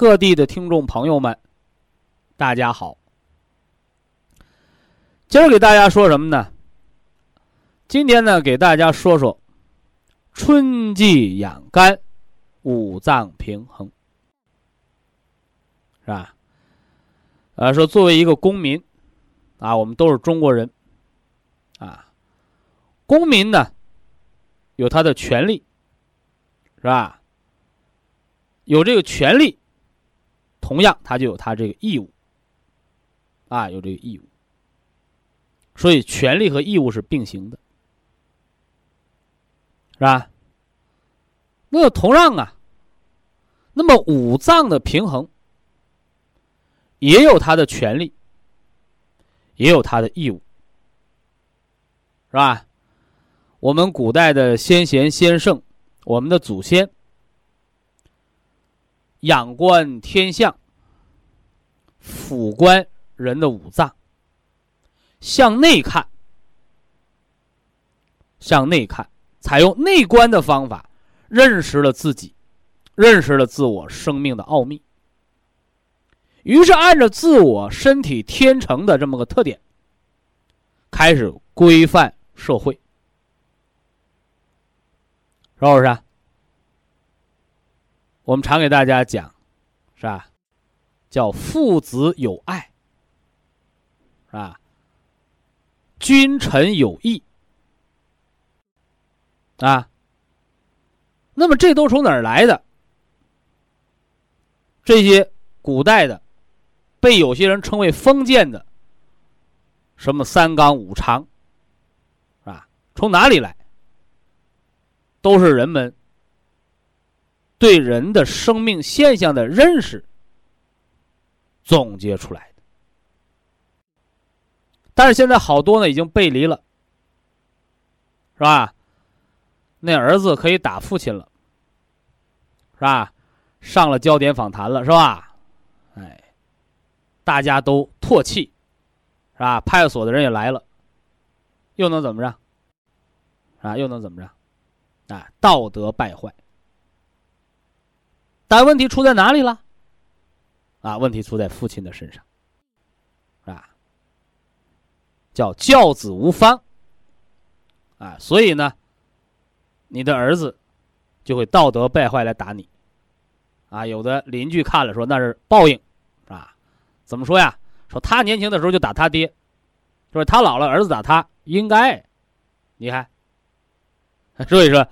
各地的听众朋友们，大家好。今儿给大家说什么呢？今天呢，给大家说说春季养肝、五脏平衡，是吧？啊，说作为一个公民，啊，我们都是中国人，啊，公民呢有他的权利，是吧？有这个权利。同样，他就有他这个义务，啊，有这个义务，所以权利和义务是并行的，是吧？那么同样啊，那么五脏的平衡也有他的权利，也有他的义务，是吧？我们古代的先贤先圣，我们的祖先。仰观天象，俯观人的五脏，向内看，向内看，采用内观的方法，认识了自己，认识了自我生命的奥秘。于是，按照自我身体天成的这么个特点，开始规范社会，是不是？我们常给大家讲，是吧？叫父子有爱，是吧？君臣有义，啊。那么这都从哪儿来的？这些古代的，被有些人称为封建的，什么三纲五常，是吧？从哪里来？都是人们。对人的生命现象的认识总结出来的，但是现在好多呢已经背离了，是吧？那儿子可以打父亲了，是吧？上了焦点访谈了，是吧？哎，大家都唾弃，是吧？派出所的人也来了，又能怎么着？啊，又能怎么着？啊，道德败坏。但问题出在哪里了？啊，问题出在父亲的身上，啊，叫教子无方，啊，所以呢，你的儿子就会道德败坏来打你，啊，有的邻居看了说那是报应，啊，怎么说呀？说他年轻的时候就打他爹，说他老了儿子打他应该，你看，所以说，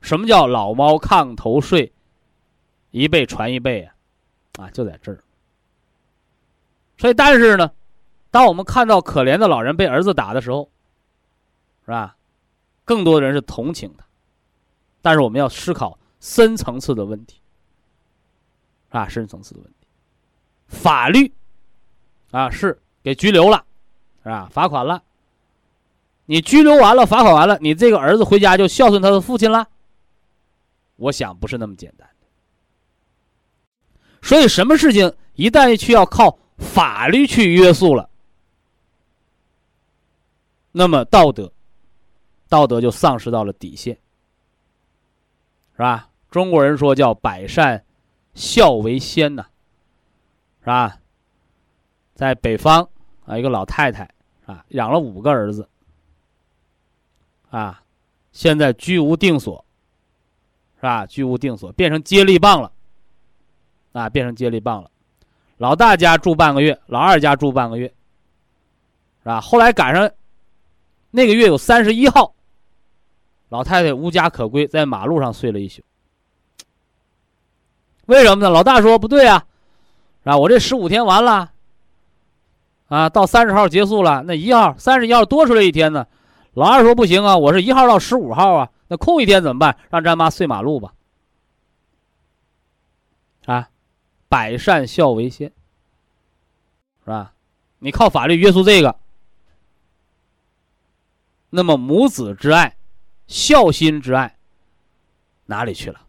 什么叫老猫炕头睡？一辈传一辈啊，啊，就在这儿。所以，但是呢，当我们看到可怜的老人被儿子打的时候，是吧？更多的人是同情他，但是我们要思考深层次的问题，啊，深层次的问题。法律啊，是给拘留了，是吧？罚款了。你拘留完了，罚款完了，你这个儿子回家就孝顺他的父亲了？我想不是那么简单。所以，什么事情一旦需要靠法律去约束了，那么道德，道德就丧失到了底线，是吧？中国人说叫“百善孝为先”呐，是吧？在北方啊，一个老太太啊，养了五个儿子，啊，现在居无定所，是吧？居无定所，变成接力棒了。啊，变成接力棒了，老大家住半个月，老二家住半个月，是吧？后来赶上那个月有三十一号，老太太无家可归，在马路上睡了一宿。为什么呢？老大说不对啊，是吧？我这十五天完了，啊，到三十号结束了，那一号、三十一号多出来一天呢。老二说不行啊，我是一号到十五号啊，那空一天怎么办？让咱妈睡马路吧。啊，百善孝为先，是吧？你靠法律约束这个，那么母子之爱、孝心之爱哪里去了？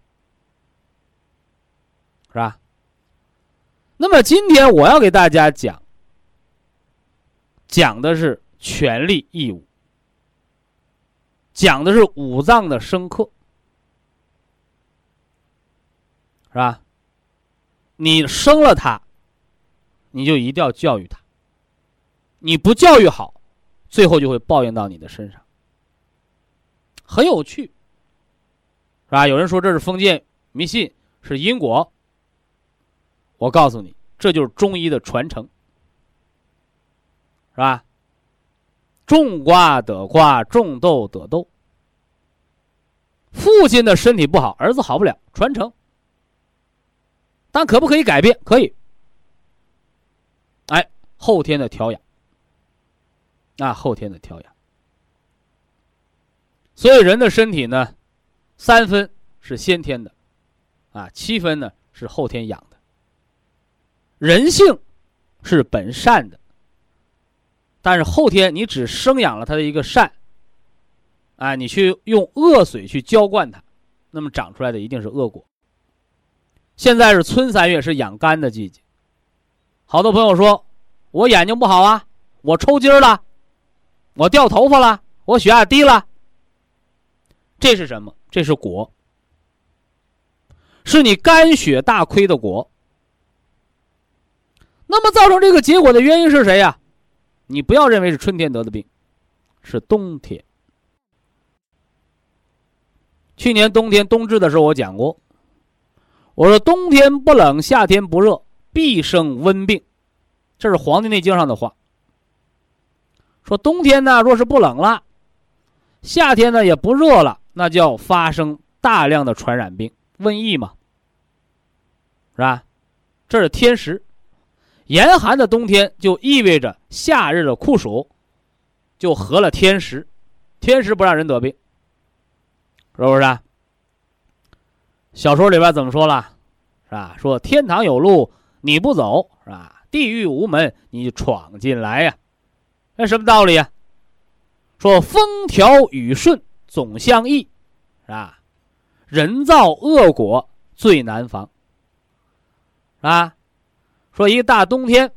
是吧？那么今天我要给大家讲，讲的是权利义务，讲的是五脏的生克，是吧？你生了他，你就一定要教育他。你不教育好，最后就会报应到你的身上。很有趣，是吧？有人说这是封建迷信，是因果。我告诉你，这就是中医的传承，是吧？种瓜得瓜，种豆得豆。父亲的身体不好，儿子好不了，传承。但可不可以改变？可以。哎，后天的调养，啊，后天的调养。所以人的身体呢，三分是先天的，啊，七分呢是后天养的。人性是本善的，但是后天你只生养了他的一个善，啊，你去用恶水去浇灌它，那么长出来的一定是恶果。现在是春三月，是养肝的季节。好多朋友说，我眼睛不好啊，我抽筋了，我掉头发了，我血压低了，这是什么？这是果，是你肝血大亏的果。那么造成这个结果的原因是谁呀？你不要认为是春天得的病，是冬天。去年冬天冬至的时候，我讲过，我说冬天不冷，夏天不热，必生温病，这是《黄帝内经》上的话。说冬天呢，若是不冷了，夏天呢也不热了，那就要发生大量的传染病、瘟疫嘛，是吧？这是天时。严寒的冬天就意味着夏日的酷暑，就合了天时，天时不让人得病，是不是？啊？小说里边怎么说了？是吧？说天堂有路你不走，是吧？地狱无门你闯进来呀？那什么道理啊？说风调雨顺总相宜，是吧？人造恶果最难防，是吧？说一大冬天，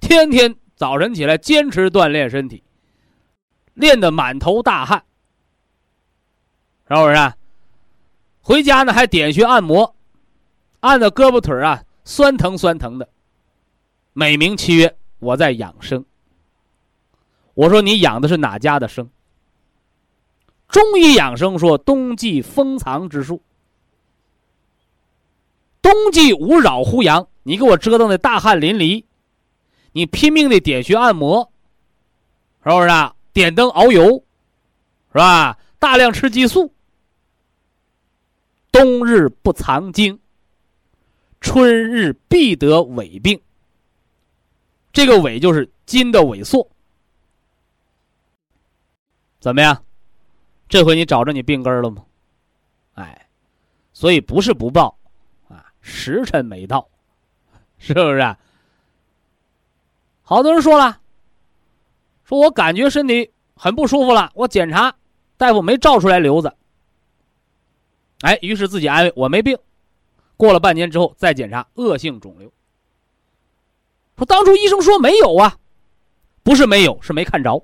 天天早晨起来坚持锻炼身体，练得满头大汗，是不是？回家呢还点穴按摩，按的胳膊腿啊酸疼酸疼的，美名其曰我在养生。我说你养的是哪家的生？中医养生说冬季封藏之术，冬季无扰乎阳。你给我折腾的大汗淋漓，你拼命的点穴按摩，是不是啊？点灯熬油，是吧？大量吃激素。冬日不藏精，春日必得痿病。这个痿就是筋的萎缩，怎么样？这回你找着你病根了吗？哎，所以不是不报，啊，时辰没到。是不是？好多人说了，说我感觉身体很不舒服了，我检查，大夫没照出来瘤子。哎，于是自己安慰我没病。过了半年之后再检查，恶性肿瘤。说当初医生说没有啊，不是没有，是没看着。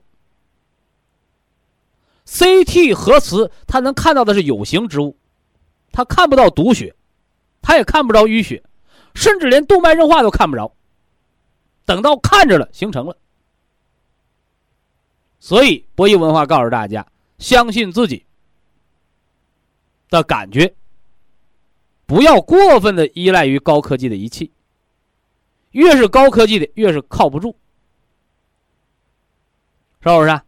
CT 核磁，它能看到的是有形之物，它看不到毒血，它也看不着淤血。甚至连动脉硬化都看不着，等到看着了，形成了。所以博弈文化告诉大家：相信自己的感觉，不要过分的依赖于高科技的仪器。越是高科技的，越是靠不住，是不是？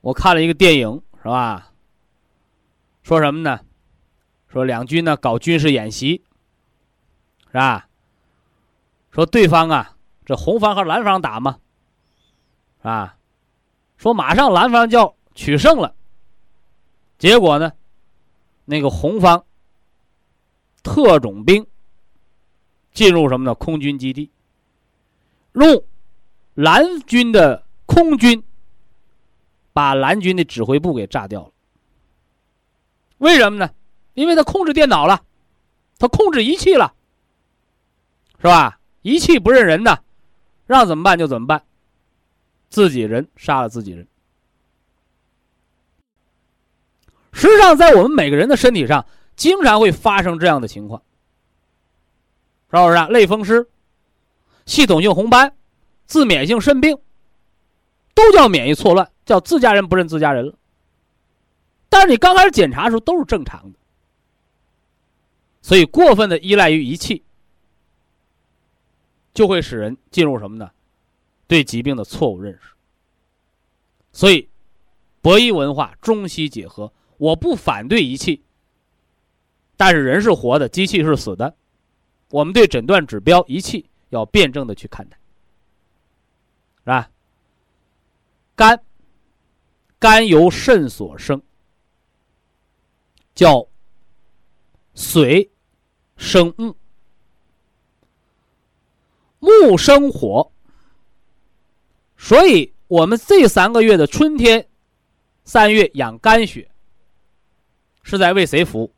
我看了一个电影，是吧？说什么呢？说两军呢搞军事演习，是吧？说对方啊，这红方和蓝方打嘛，啊，说马上蓝方就要取胜了，结果呢，那个红方特种兵进入什么呢？空军基地，用蓝军的空军。把蓝军的指挥部给炸掉了。为什么呢？因为他控制电脑了，他控制仪器了，是吧？仪器不认人的，让怎么办就怎么办，自己人杀了自己人。实际上，在我们每个人的身体上，经常会发生这样的情况，是不是？类风湿、系统性红斑、自免性肾病，都叫免疫错乱。叫自家人不认自家人了，但是你刚开始检查的时候都是正常的，所以过分的依赖于仪器，就会使人进入什么呢？对疾病的错误认识。所以，博弈文化中西结合，我不反对仪器，但是人是活的，机器是死的，我们对诊断指标仪器要辩证的去看待，是吧？肝。肝由肾所生，叫水生木，木生火，所以我们这三个月的春天，三月养肝血，是在为谁服务？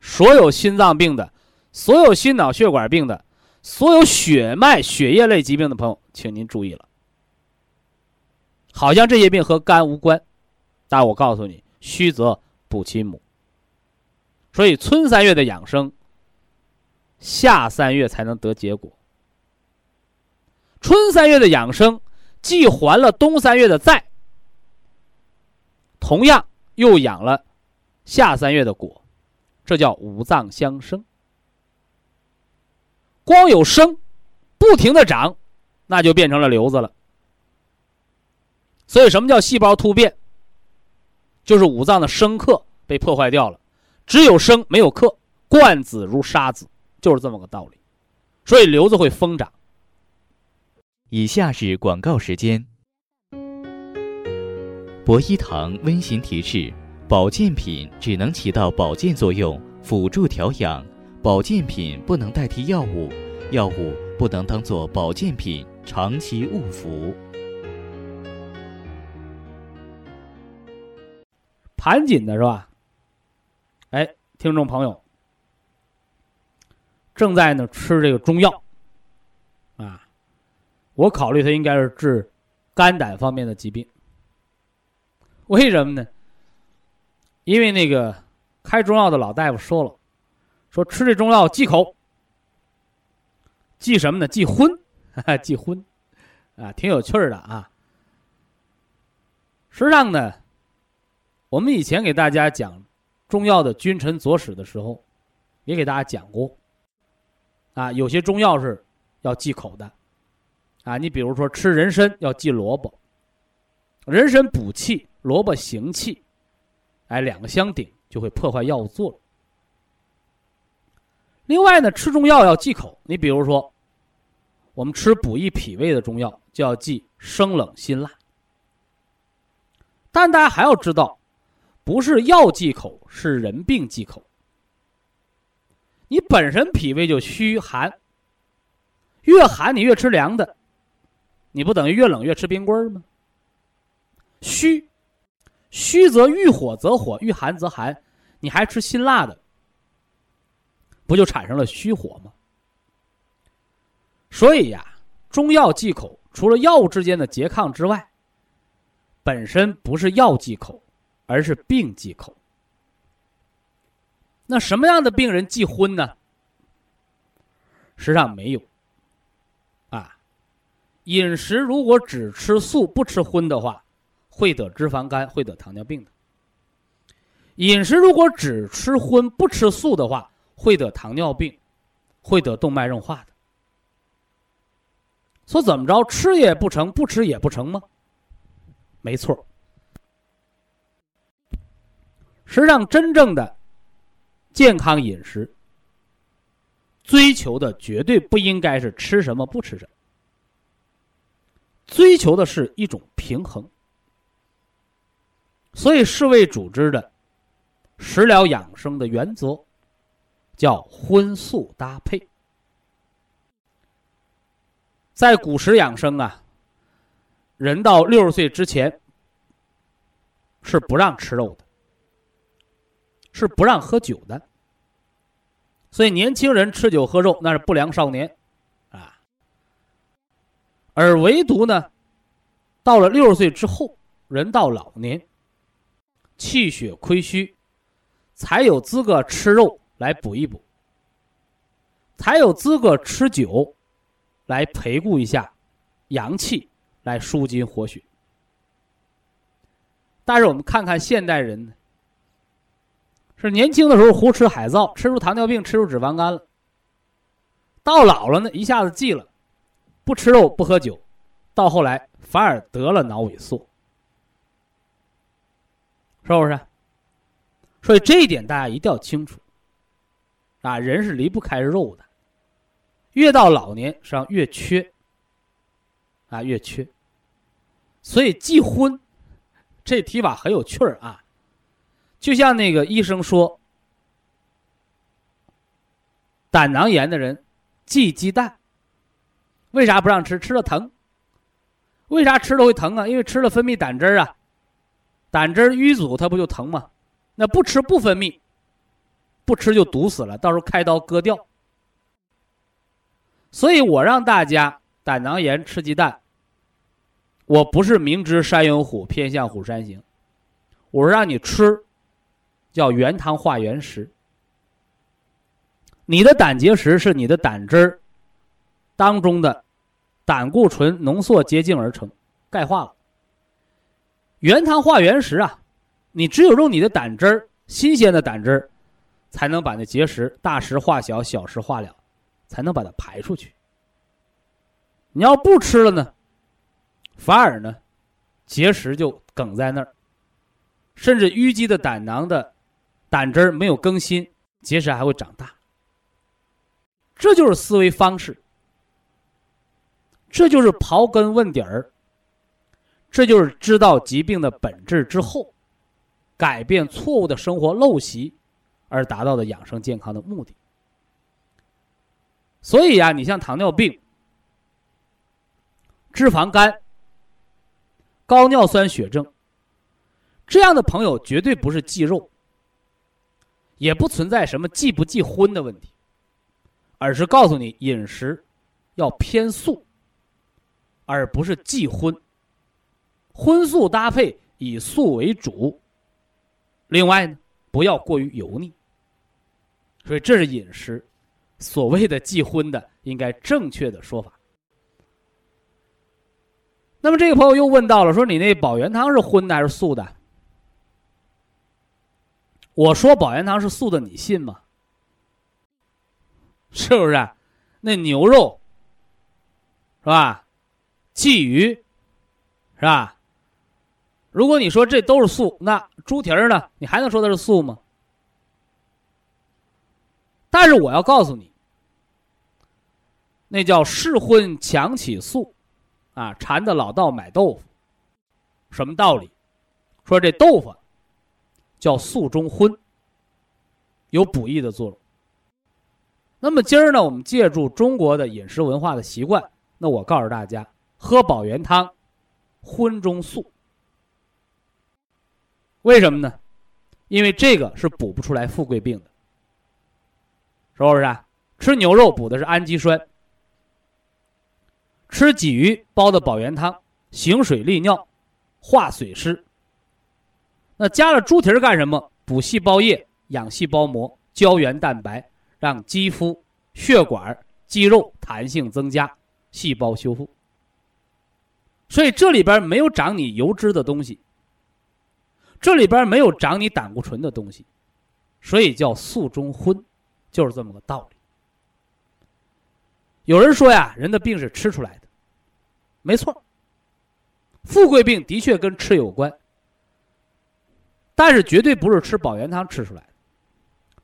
所有心脏病的，所有心脑血管病的，所有血脉血液类疾病的朋友，请您注意了。好像这些病和肝无关，但我告诉你，虚则补其母。所以春三月的养生，夏三月才能得结果。春三月的养生，既还了冬三月的债，同样又养了夏三月的果，这叫五脏相生。光有生，不停的长，那就变成了瘤子了。所以，什么叫细胞突变？就是五脏的生克被破坏掉了，只有生没有克，贯子如杀子，就是这么个道理。所以瘤子会疯长。以下是广告时间。博一堂温馨提示：保健品只能起到保健作用，辅助调养；保健品不能代替药物，药物不能当做保健品长期误服。盘锦的是吧？哎，听众朋友，正在呢吃这个中药，啊，我考虑他应该是治肝胆方面的疾病。为什么呢？因为那个开中药的老大夫说了，说吃这中药忌口，忌什么呢？忌荤，忌荤，啊，挺有趣的啊。实际上呢。我们以前给大家讲中药的君臣佐使的时候，也给大家讲过，啊，有些中药是要忌口的，啊，你比如说吃人参要忌萝卜，人参补气，萝卜行气，哎，两个相顶就会破坏药物作用。另外呢，吃中药要忌口，你比如说，我们吃补益脾胃的中药就要忌生冷辛辣，但大家还要知道。不是药忌口，是人病忌口。你本身脾胃就虚寒，越寒你越吃凉的，你不等于越冷越吃冰棍吗？虚，虚则遇火则火，遇寒则寒，你还吃辛辣的，不就产生了虚火吗？所以呀，中药忌口，除了药物之间的拮抗之外，本身不是药忌口。而是病忌口。那什么样的病人忌荤呢？实际上没有。啊，饮食如果只吃素不吃荤的话，会得脂肪肝，会得糖尿病的。饮食如果只吃荤不吃素的话，会得糖尿病，会得动脉硬化的。说怎么着，吃也不成，不吃也不成吗？没错。实际上，真正的健康饮食，追求的绝对不应该是吃什么不吃什么，追求的是一种平衡。所以，世卫组织的食疗养生的原则叫荤素搭配。在古时养生啊，人到六十岁之前是不让吃肉的，是不让喝酒的。所以年轻人吃酒喝肉那是不良少年，啊。而唯独呢，到了六十岁之后，人到老年，气血亏虚，才有资格吃肉来补一补，才有资格吃酒。来培固一下阳气，来舒筋活血。但是我们看看现代人呢，是年轻的时候胡吃海造，吃出糖尿病，吃出脂肪肝了。到老了呢，一下子忌了，不吃肉，不喝酒，到后来反而得了脑萎缩，是不是？所以这一点大家一定要清楚，啊，人是离不开肉的。越到老年，实际上越缺，啊，越缺。所以忌荤，这提法很有趣儿啊。就像那个医生说，胆囊炎的人忌鸡蛋，为啥不让吃？吃了疼。为啥吃了会疼啊？因为吃了分泌胆汁儿啊，胆汁淤阻，它不就疼吗？那不吃不分泌，不吃就堵死了，到时候开刀割掉。所以我让大家胆囊炎吃鸡蛋，我不是明知山有虎，偏向虎山行，我是让你吃，叫原汤化原食。你的胆结石是你的胆汁儿当中的胆固醇浓缩结晶而成，钙化了。原汤化原食啊，你只有用你的胆汁儿，新鲜的胆汁儿，才能把那结石大石化小，小石化了。才能把它排出去。你要不吃了呢，反而呢，结石就梗在那儿，甚至淤积的胆囊的胆汁儿没有更新，结石还会长大。这就是思维方式，这就是刨根问底儿，这就是知道疾病的本质之后，改变错误的生活陋习，而达到的养生健康的目的。所以呀，你像糖尿病、脂肪肝、高尿酸血症这样的朋友，绝对不是忌肉，也不存在什么忌不忌荤的问题，而是告诉你饮食要偏素，而不是忌荤，荤素搭配，以素为主。另外呢，不要过于油腻。所以这是饮食。所谓的忌荤的，应该正确的说法。那么这个朋友又问到了，说你那保元汤是荤的还是素的？我说保元汤是素的，你信吗？是不是？那牛肉是吧？鲫鱼是吧？如果你说这都是素，那猪蹄儿呢？你还能说它是素吗？但是我要告诉你。那叫试荤强起素，啊，馋的老道买豆腐，什么道理？说这豆腐叫素中荤，有补益的作用。那么今儿呢，我们借助中国的饮食文化的习惯，那我告诉大家，喝保元汤，荤中素。为什么呢？因为这个是补不出来富贵病的，是不是？啊吃牛肉补的是氨基酸。吃鲫鱼煲的保元汤，行水利尿，化水湿。那加了猪蹄儿干什么？补细胞液，养细胞膜，胶原蛋白，让肌肤、血管、肌肉弹性增加，细胞修复。所以这里边没有长你油脂的东西，这里边没有长你胆固醇的东西，所以叫素中荤，就是这么个道理。有人说呀，人的病是吃出来的。没错，富贵病的确跟吃有关，但是绝对不是吃保元汤吃出来的，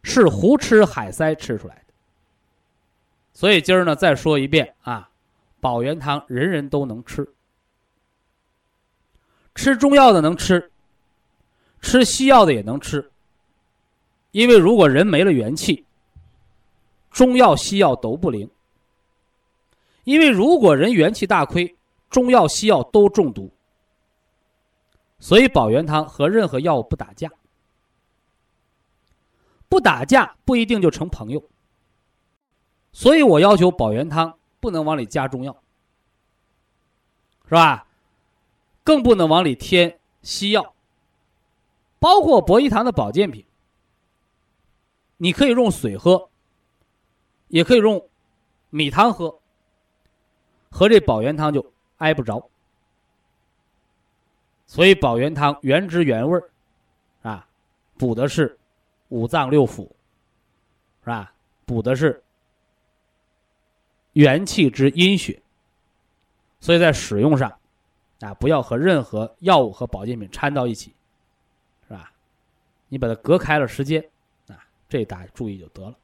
是胡吃海塞吃出来的。所以今儿呢，再说一遍啊，保元汤人人都能吃，吃中药的能吃，吃西药的也能吃。因为如果人没了元气，中药西药都不灵。因为如果人元气大亏，中药西药都中毒。所以保元汤和任何药物不打架，不打架不一定就成朋友。所以我要求保元汤不能往里加中药，是吧？更不能往里添西药，包括博医堂的保健品。你可以用水喝，也可以用米汤喝，和这保元汤就挨不着。所以保元汤原汁原味儿，啊，补的是五脏六腑，是吧？补的是元气之阴血。所以在使用上，啊，不要和任何药物和保健品掺到一起，你把它隔开了时间。啊这大家注意就得了。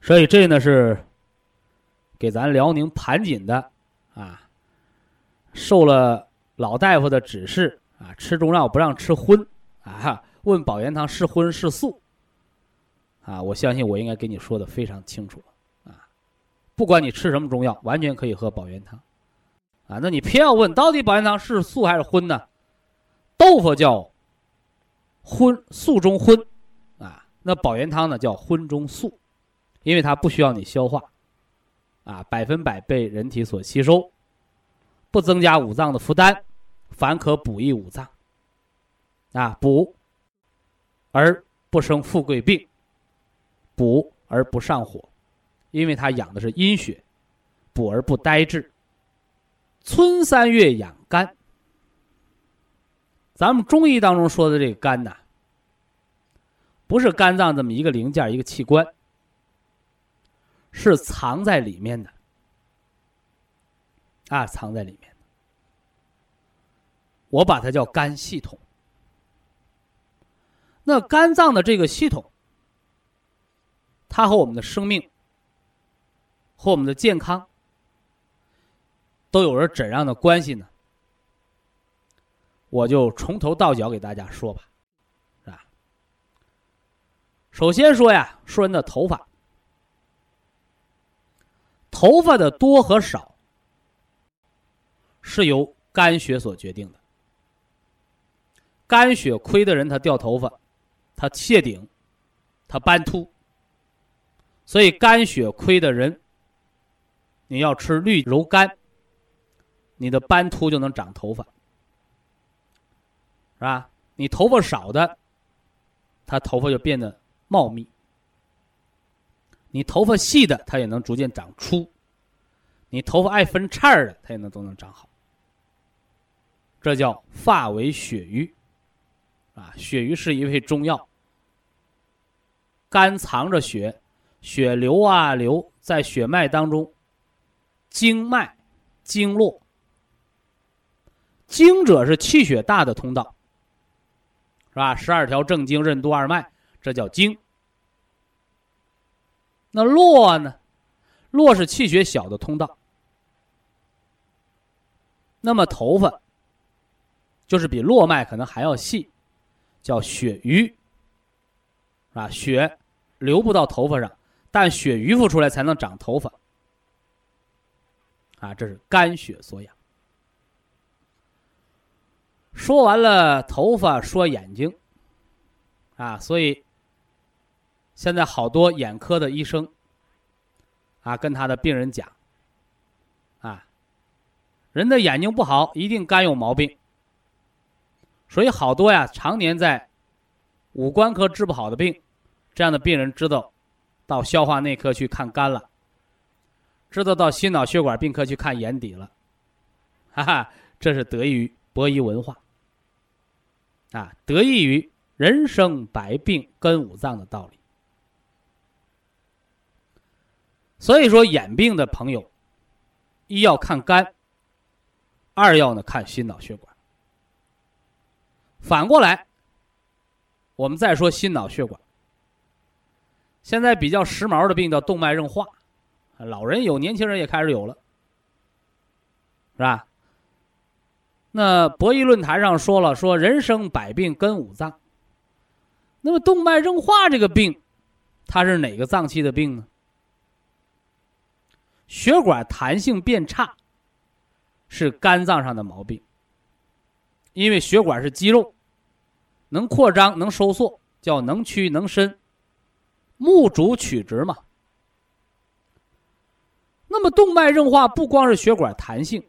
所以这呢是给咱辽宁盘锦的啊，受了老大夫的指示啊，吃中药不让吃荤啊。问保元汤是荤是素啊？我相信我应该给你说的非常清楚了啊。不管你吃什么中药，完全可以喝保元汤啊。那你偏要问到底保元汤是素还是荤呢？豆腐叫荤，素中荤。啊那保元汤呢，叫荤中素，因为它不需要你消化，啊，百分百被人体所吸收，不增加五脏的负担，反可补益五脏，啊，补而不生富贵病，补而不上火，因为它养的是阴血，补而不呆滞。春三月养肝，咱们中医当中说的这个肝呐。不是肝脏这么一个零件一个器官，是藏在里面的，啊，藏在里面的。我把它叫肝系统。那肝脏的这个系统，它和我们的生命，和我们的健康，都有着怎样的关系呢？我就从头到脚给大家说吧。首先说呀，说人的头发，头发的多和少是由肝血所决定的。肝血亏的人，他掉头发，他谢顶，他斑秃。所以肝血亏的人，你要吃绿柔肝，你的斑秃就能长头发，是吧？你头发少的，他头发就变得。茂密，你头发细的，它也能逐渐长粗；你头发爱分叉的，它也能都能长好。这叫发为血瘀，啊，血瘀是一味中药。肝藏着血，血流啊流，在血脉当中，经脉、经络，经者是气血大的通道，是吧？十二条正经，任督二脉，这叫经。那络呢？络是气血小的通道。那么头发就是比络脉可能还要细，叫血瘀，啊，血流不到头发上，但血瘀复出来才能长头发。啊，这是肝血所养。说完了头发，说眼睛，啊，所以。现在好多眼科的医生，啊，跟他的病人讲，啊，人的眼睛不好，一定肝有毛病。所以好多呀，常年在五官科治不好的病，这样的病人知道到消化内科去看肝了，知道到心脑血管病科去看眼底了，哈哈，这是得益于博医文化，啊，得益于人生百病根五脏的道理。所以说，眼病的朋友，一要看肝，二要呢看心脑血管。反过来，我们再说心脑血管。现在比较时髦的病叫动脉硬化，老人有，年轻人也开始有了，是吧？那博弈论坛上说了，说人生百病根五脏。那么动脉硬化这个病，它是哪个脏器的病呢？血管弹性变差，是肝脏上的毛病。因为血管是肌肉，能扩张能收缩，叫能屈能伸。目主曲直嘛。那么动脉硬化不光是血管弹性，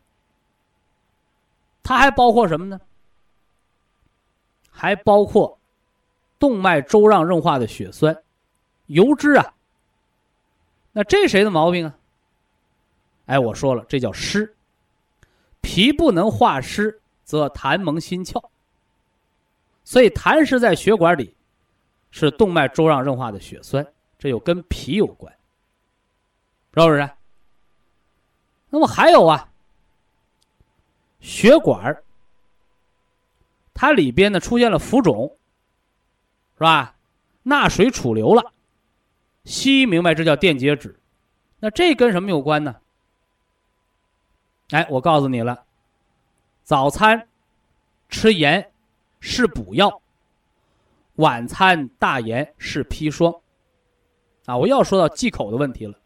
它还包括什么呢？还包括动脉粥样硬化的血栓、油脂啊。那这谁的毛病啊？哎，我说了，这叫湿。脾不能化湿，则痰蒙心窍。所以痰湿在血管里。是动脉粥样硬化的血栓，这又跟脾有关，是不是？那么还有啊，血管它里边呢出现了浮肿，是吧？钠水储留了，西医明白这叫电解质，那这跟什么有关呢？哎，我告诉你了，早餐吃盐是补药。晚餐大盐是砒霜，啊，我要说到忌口的问题了。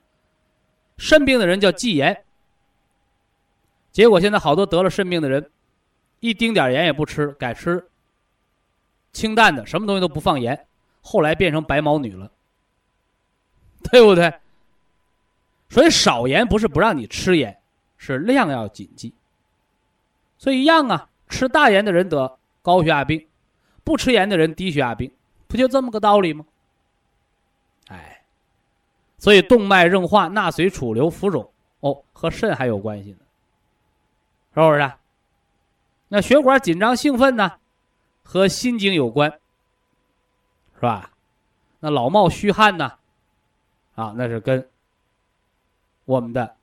肾病的人叫忌盐，结果现在好多得了肾病的人，一丁点盐也不吃，改吃清淡的，什么东西都不放盐，后来变成白毛女了，对不对？所以少盐不是不让你吃盐，是量要谨记。所以一样啊，吃大盐的人得高血压病。不吃盐的人低血压病，不就这么个道理吗？哎，所以动脉硬化、钠水储留、浮肿，哦，和肾还有关系呢，是不是？那血管紧张兴奋呢，和心经有关，是吧？那老冒虚汗呢，啊，那是跟我们的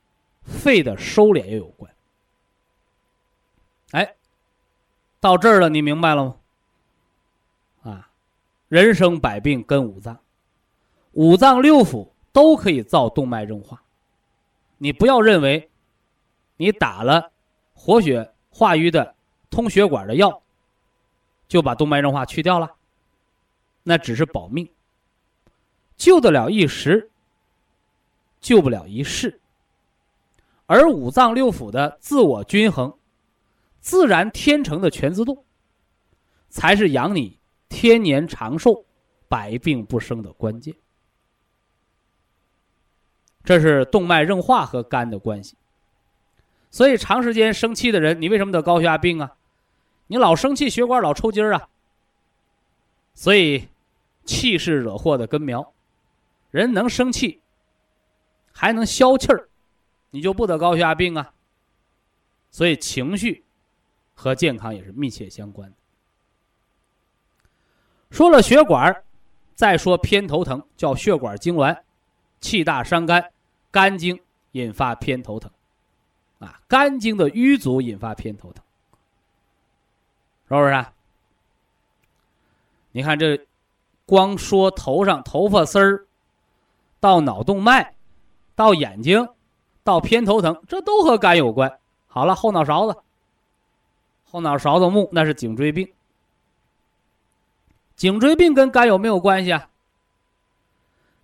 肺的收敛也有关。哎，到这儿了，你明白了吗？啊，人生百病跟五脏，五脏六腑都可以造动脉硬化。你不要认为，你打了活血化瘀的通血管的药，就把动脉硬化去掉了，那只是保命，救得了一时，救不了一世。而五脏六腑的自我均衡、自然天成的全自动，才是养你。天年长寿、百病不生的关键，这是动脉硬化和肝的关系。所以，长时间生气的人，你为什么得高血压病啊？你老生气，血管老抽筋儿啊。所以，气是惹祸的根苗。人能生气，还能消气儿，你就不得高血压病啊。所以，情绪和健康也是密切相关的。说了血管，再说偏头疼，叫血管痉挛，气大伤肝，肝经引发偏头疼，啊，肝经的瘀阻引发偏头疼，是不是？你看这，光说头上头发丝儿，到脑动脉，到眼睛，到偏头疼，这都和肝有关。好了，后脑勺子，后脑勺子木那是颈椎病。颈椎病跟肝有没有关系啊？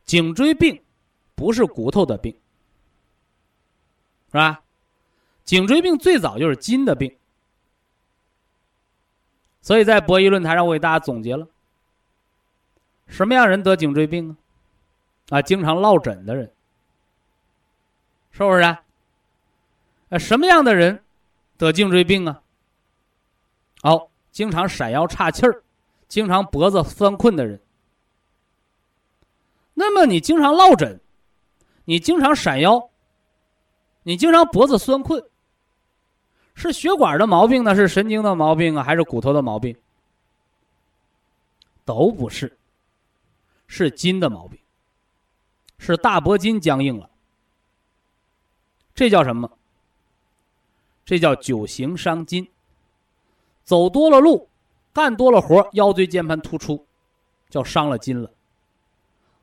颈椎病不是骨头的病，是吧？颈椎病最早就是筋的病，所以在博弈论坛上我给大家总结了，什么样人得颈椎病啊？啊，经常落枕的人，是不是？啊，什么样的人得颈椎病啊？哦，经常闪腰岔气儿。经常脖子酸困的人，那么你经常落枕，你经常闪腰，你经常脖子酸困，是血管的毛病呢？是神经的毛病啊？还是骨头的毛病？都不是，是筋的毛病，是大脖筋僵硬了。这叫什么？这叫久行伤筋。走多了路，干多了活，腰椎间盘突出，叫伤了筋了。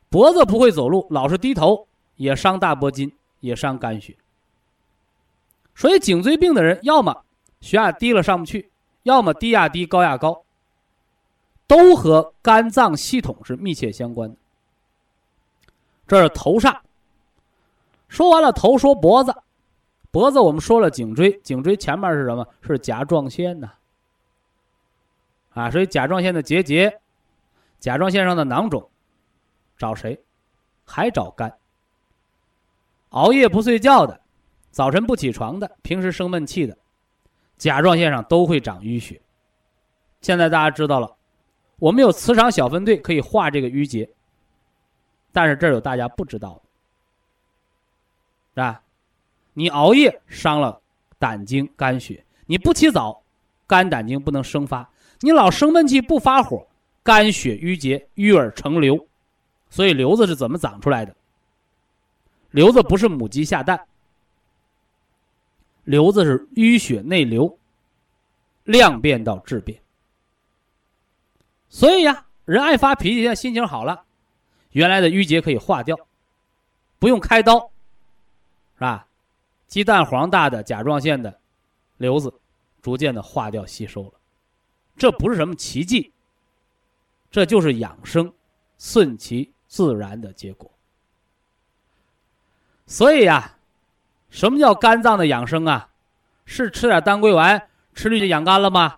脖子不会走路，老是低头，也伤大脖筋，也伤肝血。所以颈椎病的人，要么血压低了上不去，要么低压低，高压高，都和肝脏系统是密切相关的。这是头上。说完了头，说脖子，脖子我们说了颈椎，颈椎前面是什么？是甲状腺呐。啊，所以甲状腺的结节，甲状腺上的囊肿，找谁？还找肝。熬夜不睡觉的，早晨不起床的，平时生闷气的，甲状腺上都会长淤血。现在大家知道了，我们有磁场小分队可以化这个淤结。但是这儿有大家不知道的，是吧？你熬夜伤了胆经、肝血，你不起早，肝胆经不能生发。你老生闷气不发火，肝血淤结淤而成瘤，所以瘤子是怎么长出来的？瘤子不是母鸡下蛋，瘤子是淤血内流，量变到质变。所以呀，人爱发脾气，现在心情好了，原来的淤结可以化掉，不用开刀，是吧？鸡蛋黄大的甲状腺的瘤子，逐渐的化掉吸收了。这不是什么奇迹，这就是养生，顺其自然的结果。所以呀，什么叫肝脏的养生啊？是吃点当归丸，吃绿就养肝了吗？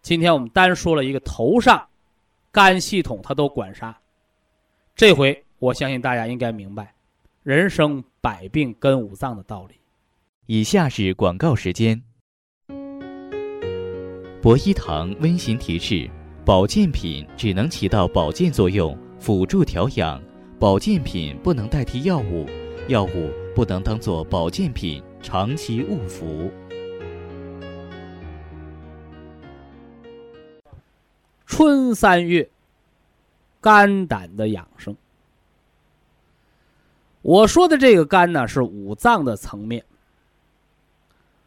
今天我们单说了一个头上，肝系统它都管啥？这回我相信大家应该明白，人生百病跟五脏的道理。以下是广告时间。博一堂温馨提示：保健品只能起到保健作用，辅助调养；保健品不能代替药物，药物不能当做保健品长期误服。春三月，肝胆的养生。我说的这个肝呢，是五脏的层面，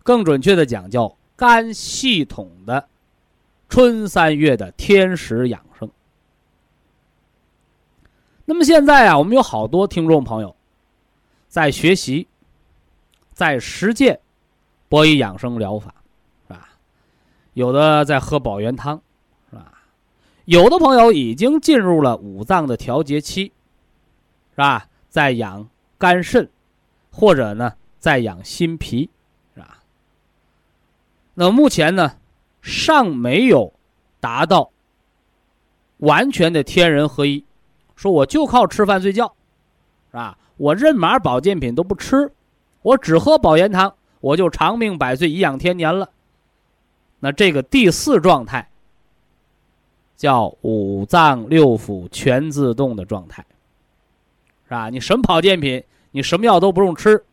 更准确的讲叫。肝系统的春三月的天时养生。那么现在啊，我们有好多听众朋友在学习，在实践博医养生疗法，是吧？有的在喝保元汤，是吧？有的朋友已经进入了五脏的调节期，是吧？在养肝肾，或者呢，在养心脾。是吧那目前呢，尚没有达到完全的天人合一。说我就靠吃饭睡觉，是吧？我任码保健品都不吃，我只喝保元汤，我就长命百岁、颐养天年了。那这个第四状态叫五脏六腑全自动的状态，是吧？你什么保健品，你什么药都不用吃，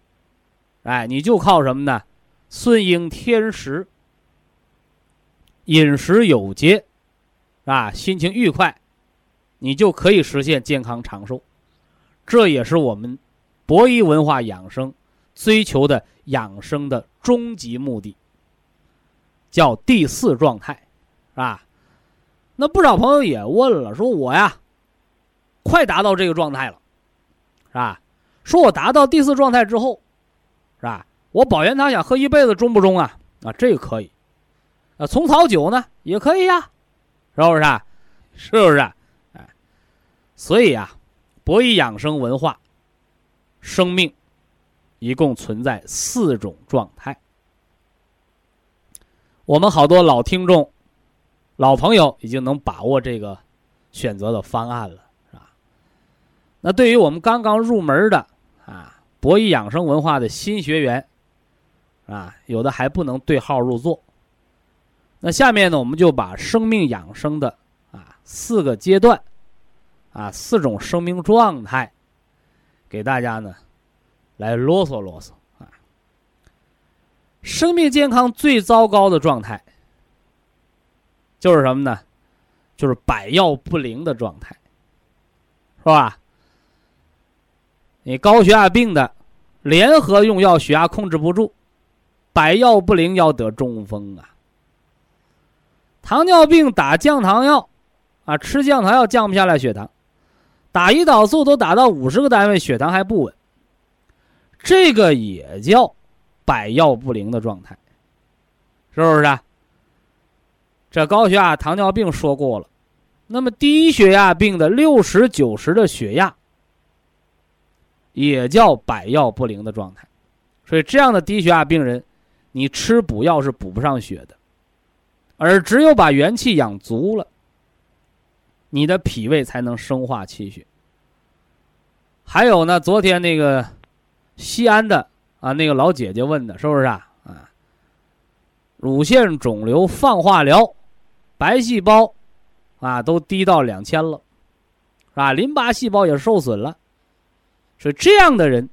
哎，你就靠什么呢？顺应天时。饮食有节，啊，心情愉快，你就可以实现健康长寿。这也是我们博医文化养生追求的养生的终极目的，叫第四状态，啊。那不少朋友也问了，说我呀，快达到这个状态了，是吧？说我达到第四状态之后，是吧？我保元汤想喝一辈子，中不中啊？啊，这个可以。啊，虫草酒呢也可以呀，是不是？是不是？哎，所以呀，博弈养生文化，生命一共存在四种状态。我们好多老听众、老朋友已经能把握这个选择的方案了，是吧？那对于我们刚刚入门的啊，博弈养生文化的新学员啊，有的还不能对号入座。那下面呢，我们就把生命养生的啊四个阶段，啊四种生命状态，给大家呢来啰嗦啰嗦啊。生命健康最糟糕的状态，就是什么呢？就是百药不灵的状态，是吧？你高血压病的，联合用药，血压控制不住，百药不灵要得中风啊。糖尿病打降糖药，啊，吃降糖药降不下来血糖，打胰岛素都打到五十个单位，血糖还不稳，这个也叫百药不灵的状态，是不是啊？这高血压、糖尿病说过了，那么低血压病的六十九十的血压，也叫百药不灵的状态，所以这样的低血压病人，你吃补药是补不上血的。而只有把元气养足了，你的脾胃才能生化气血。还有呢，昨天那个西安的啊，那个老姐姐问的，是不是啊？啊，乳腺肿瘤放化疗，白细胞啊都低到两千了，是吧？淋巴细胞也受损了，所以这样的人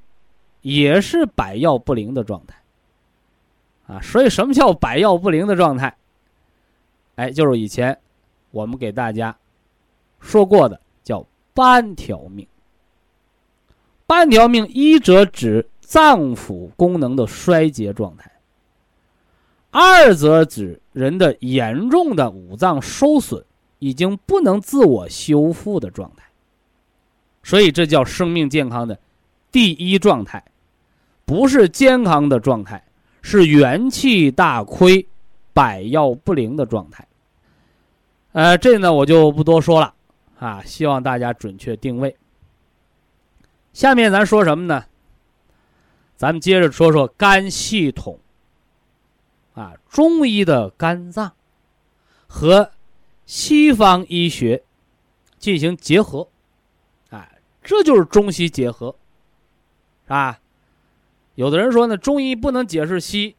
也是百药不灵的状态啊。所以什么叫百药不灵的状态？哎，就是以前我们给大家说过的，叫半条命。半条命，一则指脏腑功能的衰竭状态，二则指人的严重的五脏受损，已经不能自我修复的状态。所以这叫生命健康的第一状态，不是健康的状态，是元气大亏。百药不灵的状态，呃，这呢我就不多说了啊，希望大家准确定位。下面咱说什么呢？咱们接着说说肝系统，啊，中医的肝脏和西方医学进行结合，啊，这就是中西结合，是吧？有的人说呢，中医不能解释西。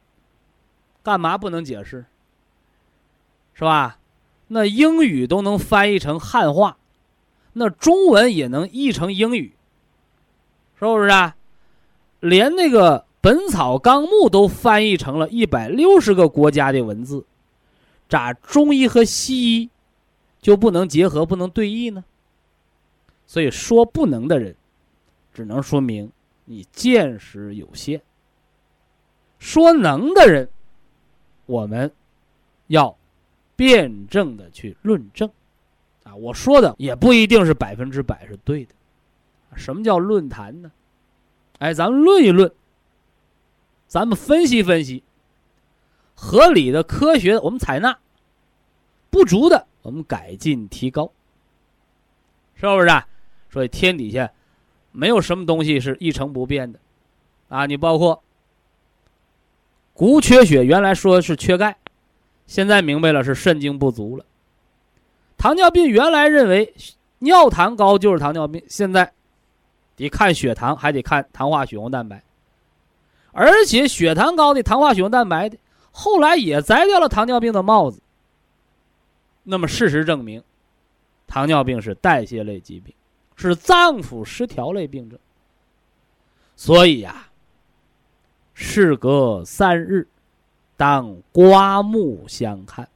干嘛不能解释？是吧？那英语都能翻译成汉话，那中文也能译成英语，是不是啊？连那个《本草纲目》都翻译成了一百六十个国家的文字，咋中医和西医就不能结合、不能对译呢？所以说不能的人，只能说明你见识有限；说能的人。我们要辩证的去论证，啊，我说的也不一定是百分之百是对的。什么叫论坛呢？哎，咱们论一论，咱们分析分析，合理的、科学的我们采纳，不足的我们改进提高，是不是？啊？所以天底下没有什么东西是一成不变的，啊，你包括。骨缺血，原来说是缺钙，现在明白了是肾精不足了。糖尿病原来认为尿糖高就是糖尿病，现在得看血糖，还得看糖化血红蛋白，而且血糖高的、糖化血红蛋白的，后来也摘掉了糖尿病的帽子。那么事实证明，糖尿病是代谢类疾病，是脏腑失调类病症。所以呀。事隔三日，当刮目相看。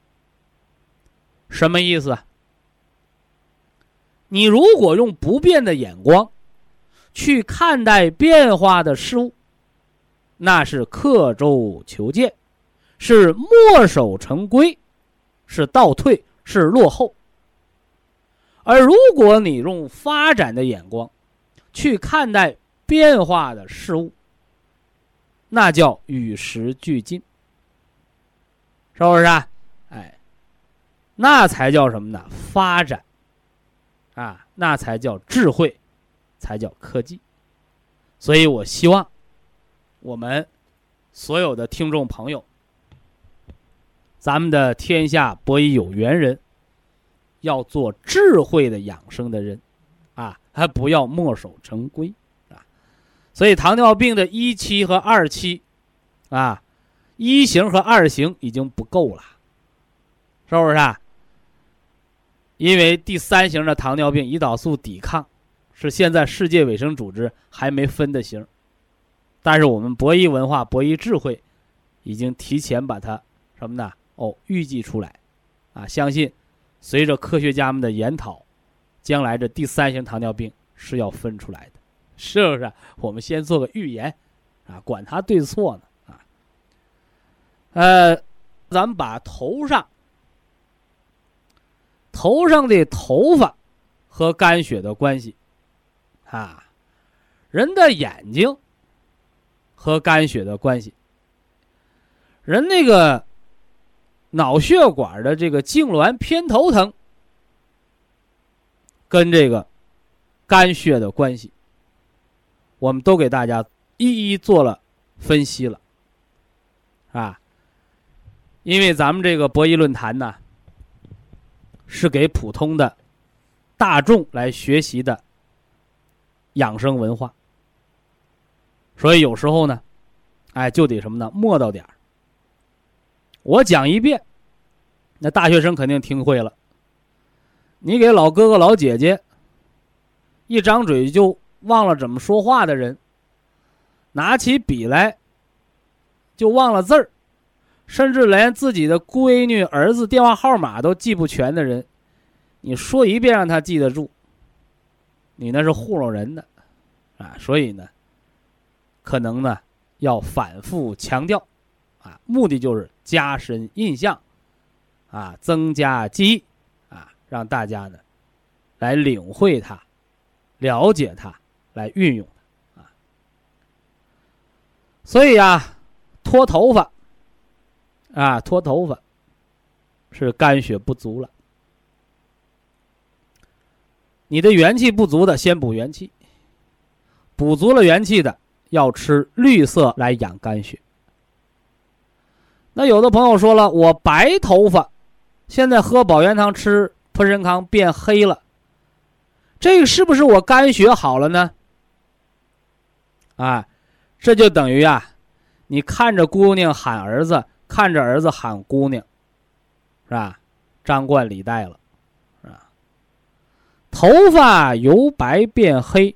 什么意思？你如果用不变的眼光去看待变化的事物，那是刻舟求剑，是墨守成规，是倒退，是落后。而如果你用发展的眼光去看待变化的事物，那叫与时俱进，是不是？啊？哎，那才叫什么呢？发展啊，那才叫智慧，才叫科技。所以我希望我们所有的听众朋友，咱们的天下博弈有缘人，要做智慧的养生的人啊，还不要墨守成规啊。所以糖尿病的一期和二期，啊，一型和二型已经不够了，是不是？啊？因为第三型的糖尿病胰岛素抵抗是现在世界卫生组织还没分的型，但是我们博弈文化、博弈智慧已经提前把它什么呢？哦，预计出来，啊，相信随着科学家们的研讨，将来这第三型糖尿病是要分出来的。是不是？我们先做个预言，啊，管他对错呢，啊。呃，咱们把头上头上的头发和肝血的关系啊，人的眼睛和肝血的关系，人那个脑血管的这个痉挛、偏头疼，跟这个肝血的关系，我们都给大家一一做了分析了，啊。因为咱们这个博弈论坛呢，是给普通的大众来学习的养生文化，所以有时候呢，哎，就得什么呢？磨到点儿。我讲一遍，那大学生肯定听会了。你给老哥哥老姐姐一张嘴就忘了怎么说话的人，拿起笔来就忘了字儿。甚至连自己的闺女、儿子电话号码都记不全的人，你说一遍让他记得住，你那是糊弄人的，啊，所以呢，可能呢要反复强调，啊，目的就是加深印象，啊，增加记忆，啊，让大家呢来领会它，了解它，来运用它，啊，所以呀，脱头发。啊，脱头发是肝血不足了。你的元气不足的，先补元气；补足了元气的，要吃绿色来养肝血。那有的朋友说了，我白头发，现在喝保元汤、吃普参康变黑了，这个是不是我肝血好了呢？啊，这就等于啊，你看着姑娘喊儿子。看着儿子喊姑娘，是吧？张冠李戴了，是吧？头发由白变黑，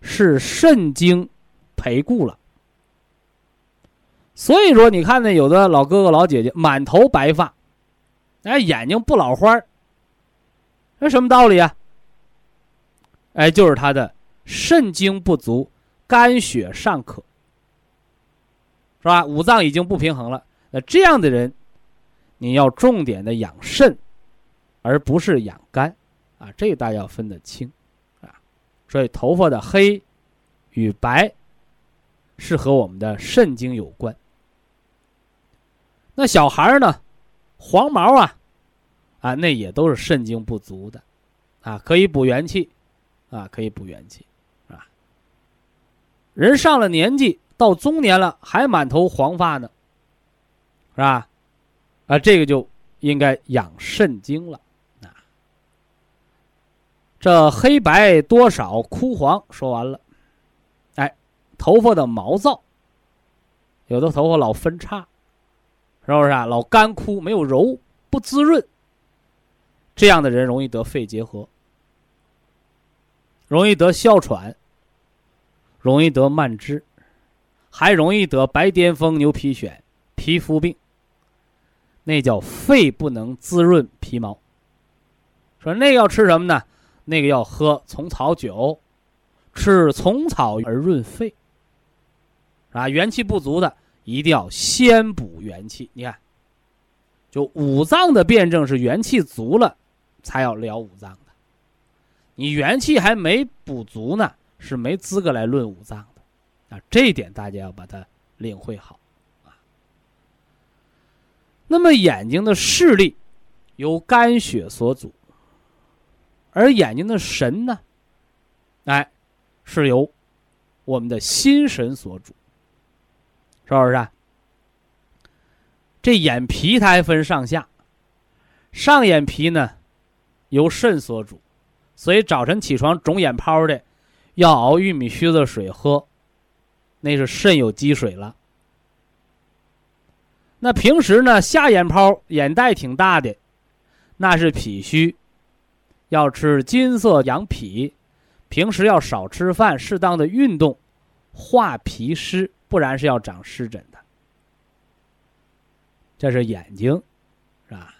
是肾精培固了。所以说，你看那有的老哥哥老姐姐满头白发，哎，眼睛不老花那什么道理啊？哎，就是他的肾精不足，肝血尚可，是吧？五脏已经不平衡了。那这样的人，你要重点的养肾，而不是养肝，啊，这大家要分得清，啊，所以头发的黑与白是和我们的肾经有关。那小孩呢，黄毛啊，啊，那也都是肾精不足的，啊，可以补元气，啊，可以补元气，啊，人上了年纪，到中年了，还满头黄发呢。是吧？啊，这个就应该养肾经了啊。这黑白多少枯黄说完了，哎，头发的毛躁，有的头发老分叉，是不是啊？老干枯，没有柔，不滋润，这样的人容易得肺结核，容易得哮喘，容易得慢支，还容易得白癜风、牛皮癣、皮肤病。那叫肺不能滋润皮毛。说那个要吃什么呢？那个要喝虫草酒，吃虫草而润肺。啊，元气不足的一定要先补元气。你看，就五脏的辩证是元气足了才要疗五脏的，你元气还没补足呢，是没资格来论五脏的。啊，这一点大家要把它领会好。那么眼睛的视力由肝血所主，而眼睛的神呢，哎，是由我们的心神所主，是不是？这眼皮它还分上下，上眼皮呢由肾所主，所以早晨起床肿眼泡的，要熬玉米须子水喝，那是肾有积水了。那平时呢，下眼泡、眼袋挺大的，那是脾虚，要吃金色养脾。平时要少吃饭，适当的运动，化脾湿，不然是要长湿疹的。这是眼睛，是吧？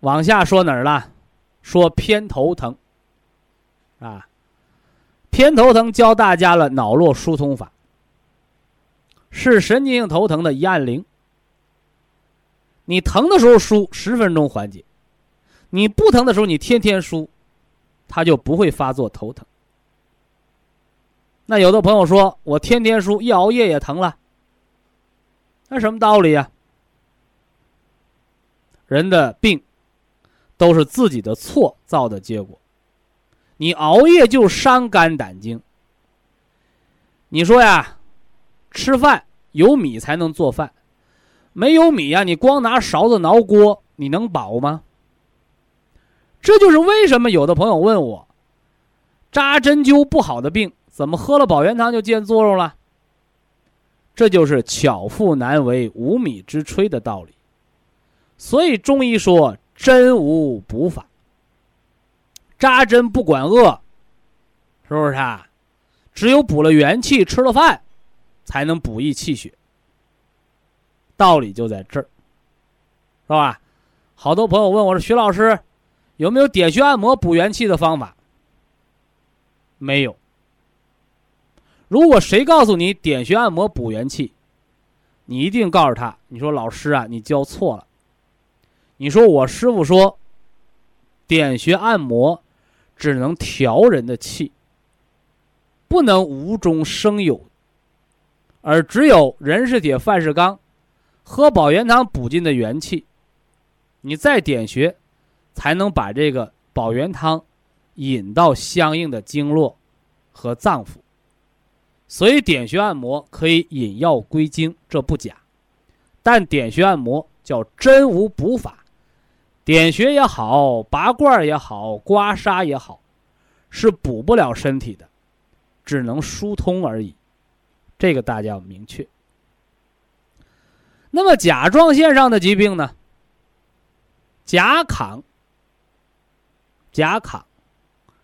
往下说哪儿了？说偏头疼，啊，偏头疼教大家了脑络疏通法。是神经性头疼的一按铃。你疼的时候输十分钟缓解，你不疼的时候你天天输，它就不会发作头疼。那有的朋友说我天天输，一熬夜也疼了，那什么道理呀？人的病都是自己的错造的结果。你熬夜就伤肝胆经。你说呀，吃饭有米才能做饭，没有米呀，你光拿勺子挠锅，你能饱吗？这就是为什么有的朋友问我，扎针灸不好的病，怎么喝了保元汤就见作用了？这就是巧妇难为无米之炊的道理。所以中医说针无补法，扎针不管饿，是不是啊？只有补了元气，吃了饭，才能补益气血。道理就在这儿，是吧？好多朋友问我说：“徐老师，有没有点穴按摩补元气的方法？”没有。如果谁告诉你点穴按摩补元气，你一定告诉他：“你说老师啊，你教错了。”你说我师傅说，点穴按摩只能调人的气，不能无中生有，而只有人是铁，饭是钢，喝保元汤补进的元气，你再点穴，才能把这个保元汤引到相应的经络和脏腑。所以点穴按摩可以引药归经，这不假，但点穴按摩叫真无补法。点穴也好，拔罐也好，刮痧也好，是补不了身体的，只能疏通而已。这个大家要明确。那么甲状腺上的疾病呢？甲亢，甲亢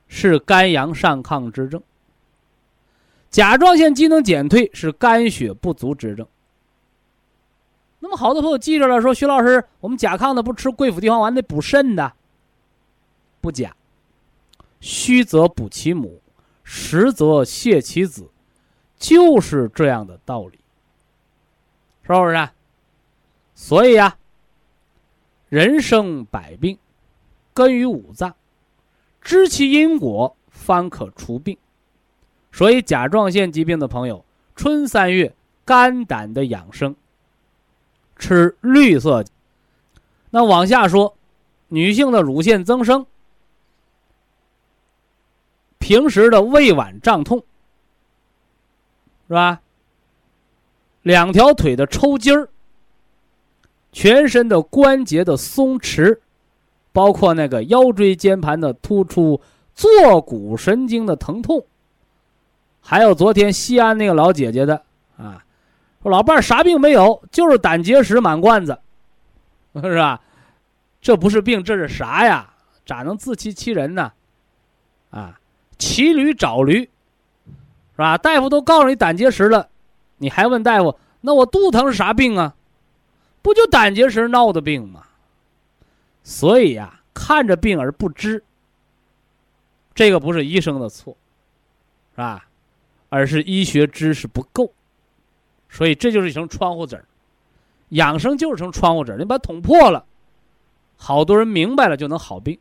是肝阳上亢之症。甲状腺机能减退是肝血不足之症。那么好多朋友记着了，说徐老师，我们甲亢的不吃桂附地黄丸得补肾的，不假。虚则补其母，实则泻其子，就是这样的道理，是不是？所以啊，人生百病，根于五脏，知其因果，方可除病。所以甲状腺疾病的朋友，春三月肝胆的养生。吃绿色。那往下说，女性的乳腺增生，平时的胃脘胀痛，是吧？两条腿的抽筋儿，全身的关节的松弛，包括那个腰椎间盘的突出，坐骨神经的疼痛，还有昨天西安那个老姐姐的啊。说老伴儿啥病没有，就是胆结石满罐子，是吧？这不是病，这是啥呀？咋能自欺欺人呢？啊，骑驴找驴，是吧？大夫都告诉你胆结石了，你还问大夫？那我肚疼是啥病啊？不就胆结石闹的病吗？所以呀，看着病而不知，这个不是医生的错，是吧？而是医学知识不够。所以这就是一层窗户纸养生就是层窗户纸你把它捅破了，好多人明白了就能好病。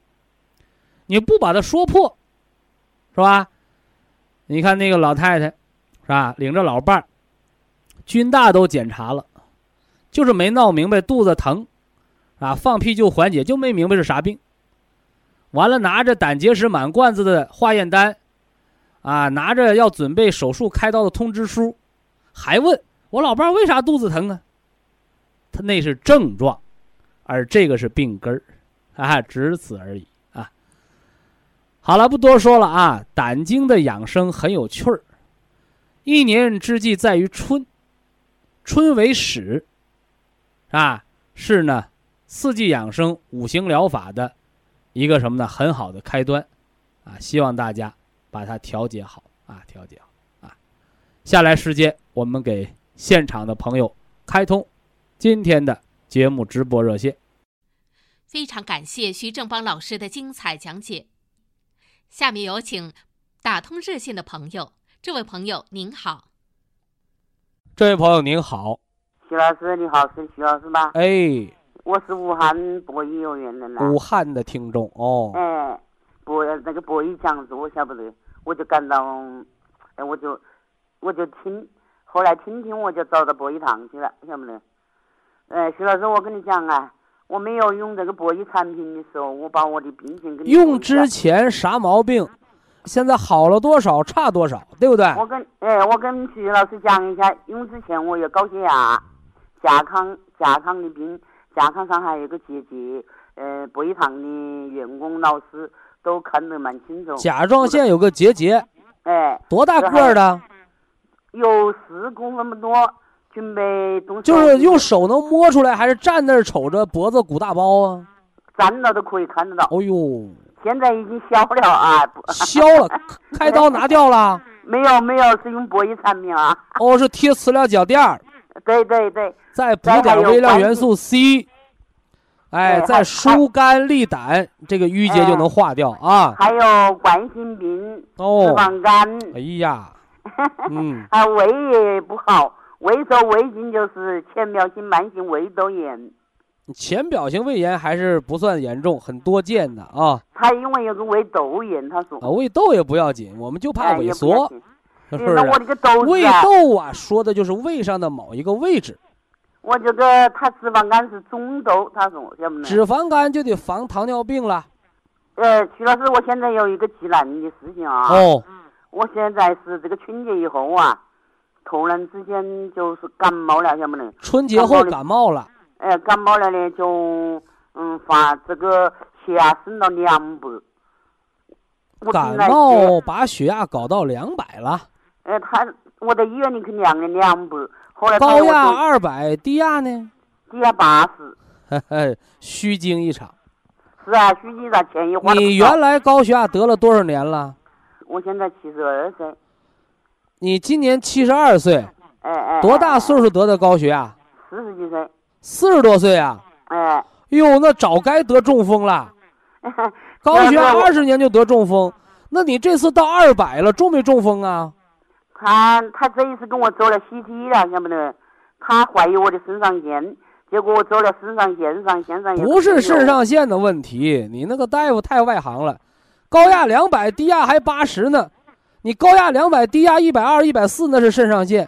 你不把它说破，是吧？你看那个老太太，是吧？领着老伴儿，军大都检查了，就是没闹明白肚子疼，啊，放屁就缓解，就没明白是啥病。完了，拿着胆结石满罐子的化验单，啊，拿着要准备手术开刀的通知书，还问。我老伴儿为啥肚子疼啊？他那是症状，而这个是病根儿，啊，只此而已。好了，不多说了啊。胆经的养生很有趣儿，一年之计在于春，春为始，啊，是呢，四季养生、五行疗法的一个什么呢？很好的开端，啊，希望大家把它调节好啊，调节好啊。下来时间我们给。现场的朋友，开通今天的节目直播热线。非常感谢徐正邦老师的精彩讲解。下面有请打通热线的朋友，这位朋友您好。这位朋友您好，徐老师你好，是徐老师吧？哎，我是武汉博弈幼儿园的呢。武汉的听众哦，哎，博那个博弈讲座我晓不得，我就赶到，哎，我就我就听，后来听听我就找到博弈堂去了，晓不得？哎，徐老师，我跟你讲啊，我没有用这个博医产品的时候，我把我的病情跟你用之前啥毛病，现在好了多少，差多少，对不对？我跟哎，我跟徐老师讲一下，用之前我有高血压、甲亢、甲亢的病，甲亢上还有个结节，呃，博医堂的员工老师都看得蛮清楚。甲状腺有个结节，哎，多大个儿的？有十公分不多，准备动手就是用手能摸出来，还是站那儿瞅着脖子鼓大包啊？站了都可以看得到。哦呦，现在已经消了啊，消了，开刀拿掉了。没有没有，是用博医产品啊。哦，是贴磁疗脚垫儿，对对对，再补点微量元素 C，哎，再疏肝利胆，这个淤结就能化掉啊。还有冠心病、脂哦，肪肝，哎呀，嗯，啊，胃也不好，胃受胃镜就是浅表性慢性胃窦炎，浅表性胃炎还是不算严重，很多见的啊。他因为有个胃窦炎，他说啊，胃窦也不要紧，我们就怕哎萎缩，紧是不是？那我这个窦胃窦啊，说的就是胃上的某一个位置。我这个他脂肪肝是中窦，他说脂肪肝就得防糖尿病了。呃，徐老师，我现在有一个急难的事情啊，哦，我现在是这个春节以后啊，突然之间就是感冒了，晓不能？春节后感冒了，哎，感冒了呢，就嗯发这个血压升到两百。感冒把血压搞到两百了，哎，他我在医院里去量了两百，后来高压二百，低压呢？低压八十。虚惊一场。是啊，虚惊啥钱也花了你原来高血压得了多少年了？我现在七十二岁，你今年七十二岁，哎哎，多大岁数得的高血压？四十几岁，四十多岁啊！哎，哟，那早该得中风了。高血压二十年就得中风，那你这次到二百了，中没中风啊？他他这一次跟我做了 CT 了，晓不得？他怀疑我的肾上腺，结果我做了肾上腺上腺上不是肾上腺的问题，你那个大夫太外行了。高压两百，低压还八十呢，你高压两百，低压一百二、一百四，那是肾上腺。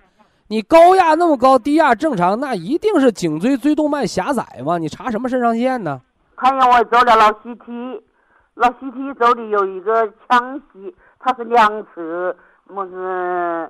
你高压那么高，低压正常，那一定是颈椎椎动脉狭窄嘛？你查什么肾上腺呢？他让我做了脑 CT，脑 CT 做的有一个腔隙，它是两侧，么是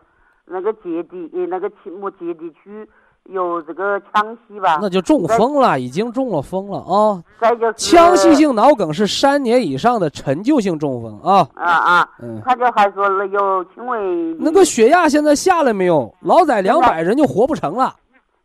那个结缔，那个结么结缔区有这个腔隙吧。那就中风了，已经中了风了啊！再就是腔隙性脑梗是三年以上的陈旧性中风啊。啊啊，嗯，他就还说了有轻微那个血压现在下来没有？老在两百人就活不成了。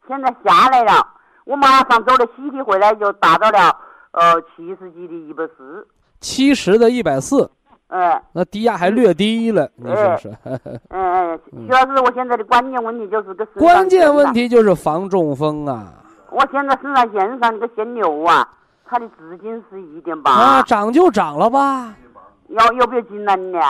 现在下来了，我马上做了 CT 回来就达到了呃七十几的一百四，七十的一百四，哎那低压还略低了，你说说？哎哎，徐老师，我现在的关键问题就是个关键，问题就是防中风啊！我现在身上腺上那个腺瘤啊，它的直径是一点啊，八，长就长了吧，要有没有进来的？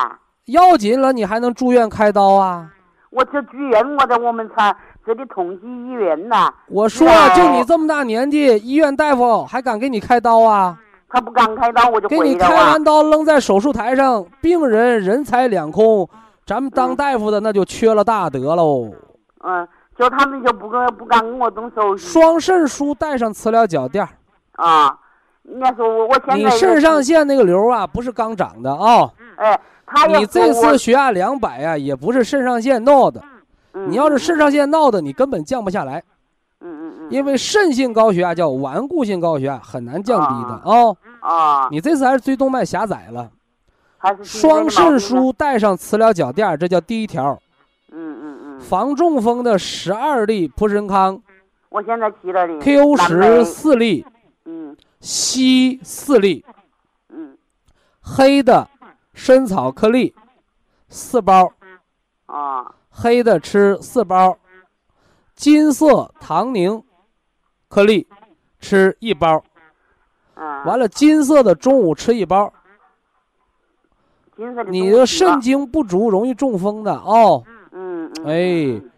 要紧了你还能住院开刀啊？我这住院，我在我们厂这里同济医院呐，我说那就你这么大年纪，医院大夫还敢给你开刀啊？他不敢开刀，我就给你。开完刀扔在手术台上，病人人财两空，咱们当大夫的那就缺了大德喽。嗯，就他们就不敢不敢跟我动手术双肾输带上磁疗脚垫儿，啊。人家说我我现在你肾上腺那个瘤啊，不是刚长的啊、哎，他你这次血压两百呀，也不是肾上腺闹的。嗯你要是肾上腺闹的，你根本降不下来，因为肾性高血压叫顽固性高血压，很难降低的啊啊、啊，你这次还是椎动脉狭窄了，还是双肾输，输带上磁疗脚垫，这叫第一条。嗯嗯嗯，防中风的十二粒普参康。我现在提了的，Q 十四粒，嗯。硒四粒，嗯。黑的参草颗粒四包，啊。黑的吃四包，金色糖凝颗粒吃一包，啊，完了金色的中午吃一包。金色的你的肾精不足容易中风的哦。嗯嗯哎嗯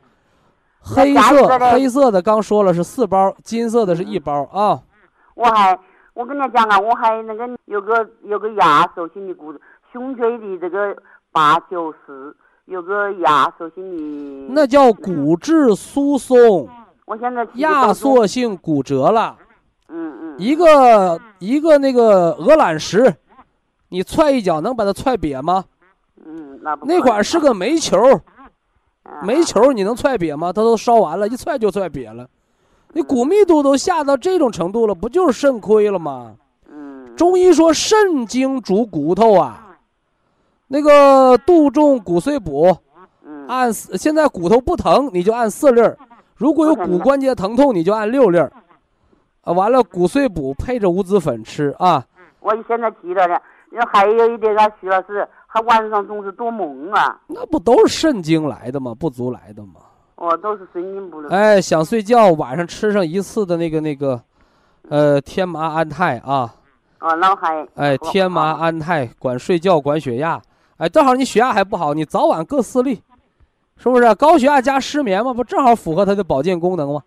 黑色黑色的刚说了是四包，金色的是一包啊。我还我跟你讲啊，我还那个有个有个压缩性的骨胸椎的这个八九十，有个牙手心的。那叫骨质疏松。我现在压缩性骨折了。嗯嗯。一个一个那个鹅卵石，你踹一脚能把它踹瘪吗？嗯，那不。那块是个煤球。煤球你能踹瘪吗？它都烧完了，一踹就踹瘪了。你骨密度都下到这种程度了，不就是肾亏了吗？嗯。中医说肾经主骨头啊，那个杜仲骨碎补，按现在骨头不疼你就按四粒儿，如果有骨关节疼痛你就按六粒儿。啊，完了骨碎补配着五子粉吃啊。我现在记得了，还有一点啊，徐老师。他晚上总是多梦啊，那不都是肾经来的吗？不足来的吗？哦，都是肾经不。哎，想睡觉，晚上吃上一次的那个那个，呃，天麻安泰啊。哦，那还。哎，天麻安泰管睡觉，管血压。哎，正好你血压还不好，你早晚各四粒，是不是？高血压加失眠嘛，不正好符合它的保健功能吗？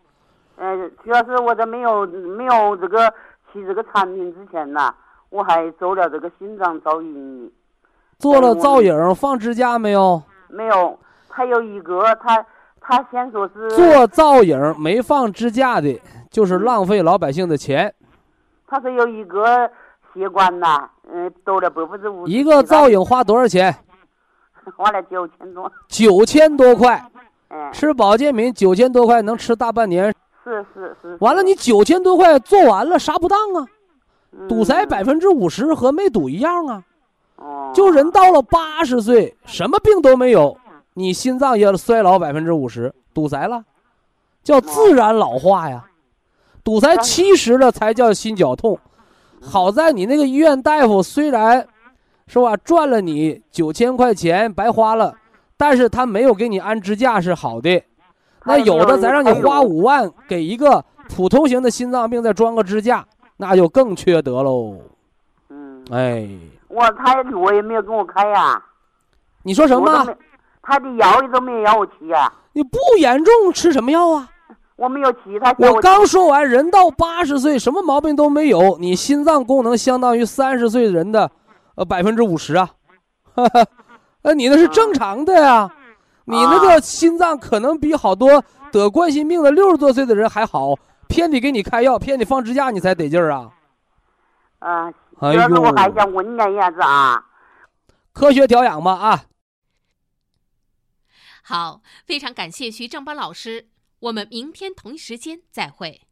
嗯，主要是我在没有没有这个吃这个产品之前呐，我还做了这个心脏造影。做了造影放支架没有？没有，他有一个，他他先说是做造影没放支架的，就是浪费老百姓的钱。他说有一个血管呐，嗯，多了百分之五。一个造影花多少钱？花了九千多。九千多块。嗯。吃保健品九千多块能吃大半年。是是是。完了，你九千多块做完了啥不当啊？堵塞百分之五十和没堵一样啊。就人到了八十岁，什么病都没有，你心脏也衰老百分之五十，堵塞了，叫自然老化呀。堵塞七十了才叫心绞痛。好在你那个医院大夫虽然，是吧，赚了你九千块钱白花了，但是他没有给你安支架是好的。那有的咱让你花五万给一个普通型的心脏病再装个支架，那就更缺德喽。嗯，哎。我他我也没有给我开呀，你说什么？他的药都没有要我吃呀。你不严重吃什么药啊？我没有吃，他我刚说完，人到八十岁什么毛病都没有，你心脏功能相当于三十岁人的，呃百分之五十啊，呃你那是正常的呀，你那个心脏可能比好多得冠心病的六十多岁的人还好，偏得给你开药，偏得放支架你才得劲儿啊。啊。主要是我还想问你一下子啊，科学调养吧啊。好，非常感谢徐正邦老师，我们明天同一时间再会。